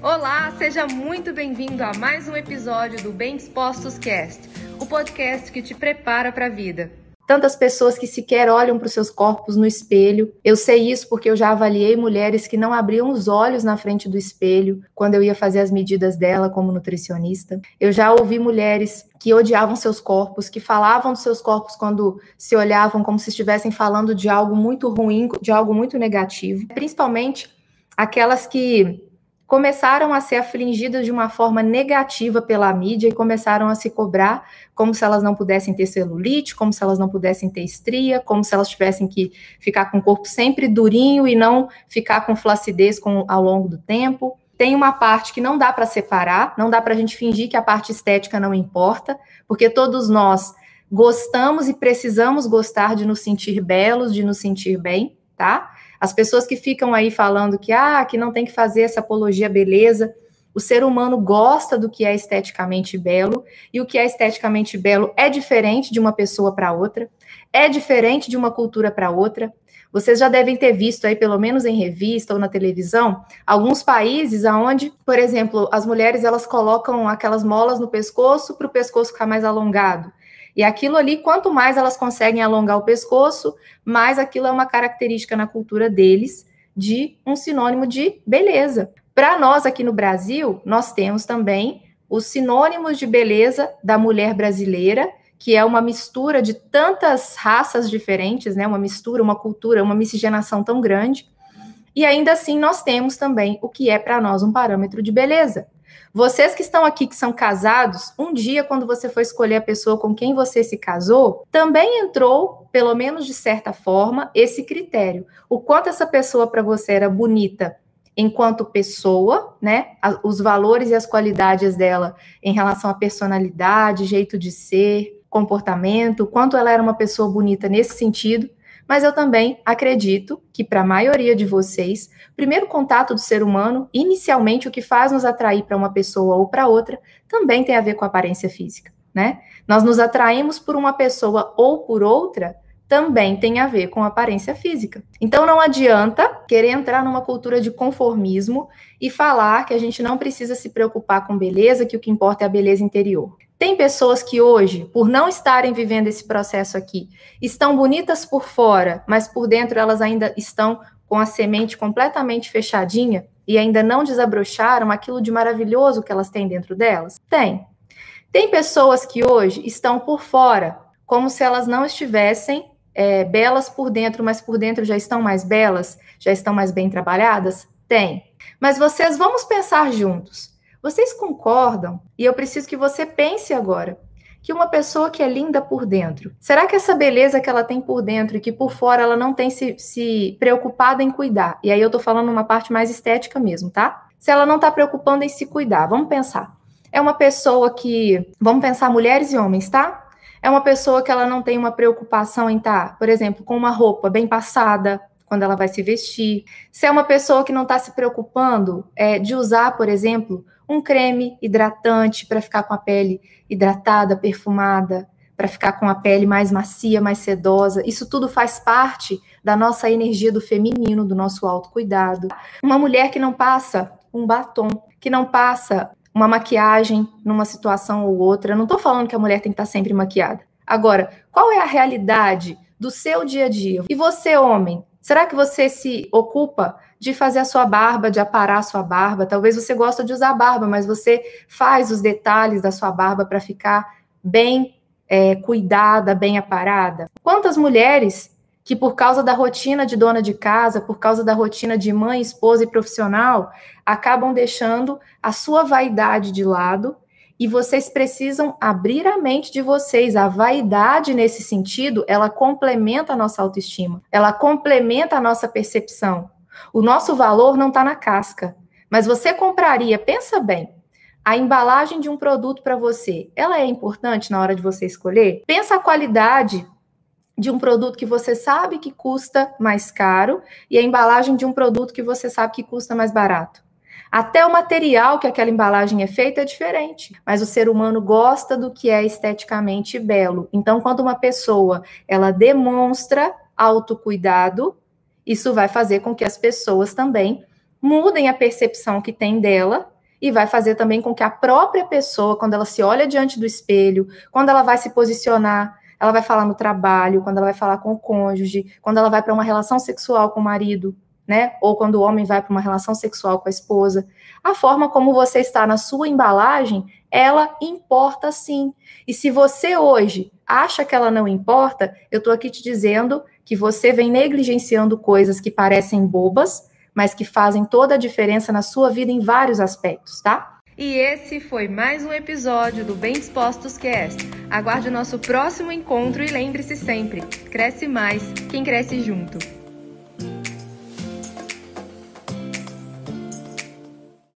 Olá, seja muito bem-vindo a mais um episódio do Bem Dispostos Cast, o podcast que te prepara para a vida. Tantas pessoas que sequer olham para os seus corpos no espelho. Eu sei isso porque eu já avaliei mulheres que não abriam os olhos na frente do espelho quando eu ia fazer as medidas dela como nutricionista. Eu já ouvi mulheres que odiavam seus corpos, que falavam dos seus corpos quando se olhavam como se estivessem falando de algo muito ruim, de algo muito negativo. Principalmente aquelas que começaram a ser afligidas de uma forma negativa pela mídia e começaram a se cobrar como se elas não pudessem ter celulite, como se elas não pudessem ter estria, como se elas tivessem que ficar com o corpo sempre durinho e não ficar com flacidez com, ao longo do tempo. Tem uma parte que não dá para separar, não dá para a gente fingir que a parte estética não importa, porque todos nós gostamos e precisamos gostar de nos sentir belos, de nos sentir bem, tá? As pessoas que ficam aí falando que ah, que não tem que fazer essa apologia beleza, o ser humano gosta do que é esteticamente belo, e o que é esteticamente belo é diferente de uma pessoa para outra, é diferente de uma cultura para outra. Vocês já devem ter visto aí, pelo menos em revista ou na televisão, alguns países aonde, por exemplo, as mulheres elas colocam aquelas molas no pescoço para o pescoço ficar mais alongado. E aquilo ali, quanto mais elas conseguem alongar o pescoço, mais aquilo é uma característica na cultura deles de um sinônimo de beleza. Para nós aqui no Brasil, nós temos também os sinônimos de beleza da mulher brasileira, que é uma mistura de tantas raças diferentes, né? Uma mistura, uma cultura, uma miscigenação tão grande. E ainda assim nós temos também o que é para nós um parâmetro de beleza. Vocês que estão aqui, que são casados, um dia, quando você for escolher a pessoa com quem você se casou, também entrou, pelo menos de certa forma, esse critério. O quanto essa pessoa para você era bonita enquanto pessoa, né? Os valores e as qualidades dela em relação à personalidade, jeito de ser, comportamento, quanto ela era uma pessoa bonita nesse sentido mas eu também acredito que, para a maioria de vocês, primeiro contato do ser humano, inicialmente, o que faz nos atrair para uma pessoa ou para outra, também tem a ver com a aparência física, né? Nós nos atraímos por uma pessoa ou por outra, também tem a ver com a aparência física. Então não adianta querer entrar numa cultura de conformismo e falar que a gente não precisa se preocupar com beleza, que o que importa é a beleza interior. Tem pessoas que hoje, por não estarem vivendo esse processo aqui, estão bonitas por fora, mas por dentro elas ainda estão com a semente completamente fechadinha e ainda não desabrocharam aquilo de maravilhoso que elas têm dentro delas? Tem. Tem pessoas que hoje estão por fora, como se elas não estivessem é, belas por dentro, mas por dentro já estão mais belas, já estão mais bem trabalhadas? Tem. Mas vocês vamos pensar juntos. Vocês concordam? E eu preciso que você pense agora que uma pessoa que é linda por dentro, será que essa beleza que ela tem por dentro e que por fora ela não tem se, se preocupado em cuidar? E aí eu tô falando uma parte mais estética mesmo, tá? Se ela não tá preocupando em se cuidar, vamos pensar. É uma pessoa que, vamos pensar mulheres e homens, tá? É uma pessoa que ela não tem uma preocupação em estar, tá, por exemplo, com uma roupa bem passada, quando ela vai se vestir. Se é uma pessoa que não está se preocupando é, de usar, por exemplo, um creme hidratante para ficar com a pele hidratada, perfumada, para ficar com a pele mais macia, mais sedosa. Isso tudo faz parte da nossa energia do feminino, do nosso autocuidado. Uma mulher que não passa um batom, que não passa uma maquiagem numa situação ou outra. Eu não estou falando que a mulher tem que estar tá sempre maquiada. Agora, qual é a realidade do seu dia a dia? E você, homem, será que você se ocupa de fazer a sua barba, de aparar a sua barba. Talvez você gosta de usar barba, mas você faz os detalhes da sua barba para ficar bem é, cuidada, bem aparada. Quantas mulheres que por causa da rotina de dona de casa, por causa da rotina de mãe, esposa e profissional, acabam deixando a sua vaidade de lado e vocês precisam abrir a mente de vocês. A vaidade, nesse sentido, ela complementa a nossa autoestima, ela complementa a nossa percepção. O nosso valor não está na casca. Mas você compraria, pensa bem, a embalagem de um produto para você, ela é importante na hora de você escolher? Pensa a qualidade de um produto que você sabe que custa mais caro e a embalagem de um produto que você sabe que custa mais barato. Até o material que aquela embalagem é feita é diferente, mas o ser humano gosta do que é esteticamente belo. Então, quando uma pessoa ela demonstra autocuidado, isso vai fazer com que as pessoas também mudem a percepção que tem dela e vai fazer também com que a própria pessoa, quando ela se olha diante do espelho, quando ela vai se posicionar, ela vai falar no trabalho, quando ela vai falar com o cônjuge, quando ela vai para uma relação sexual com o marido, né? Ou quando o homem vai para uma relação sexual com a esposa. A forma como você está na sua embalagem, ela importa sim. E se você hoje acha que ela não importa, eu estou aqui te dizendo que você vem negligenciando coisas que parecem bobas, mas que fazem toda a diferença na sua vida em vários aspectos, tá? E esse foi mais um episódio do Bem Dispostos Cast. Aguarde o nosso próximo encontro e lembre-se sempre: cresce mais quem cresce junto.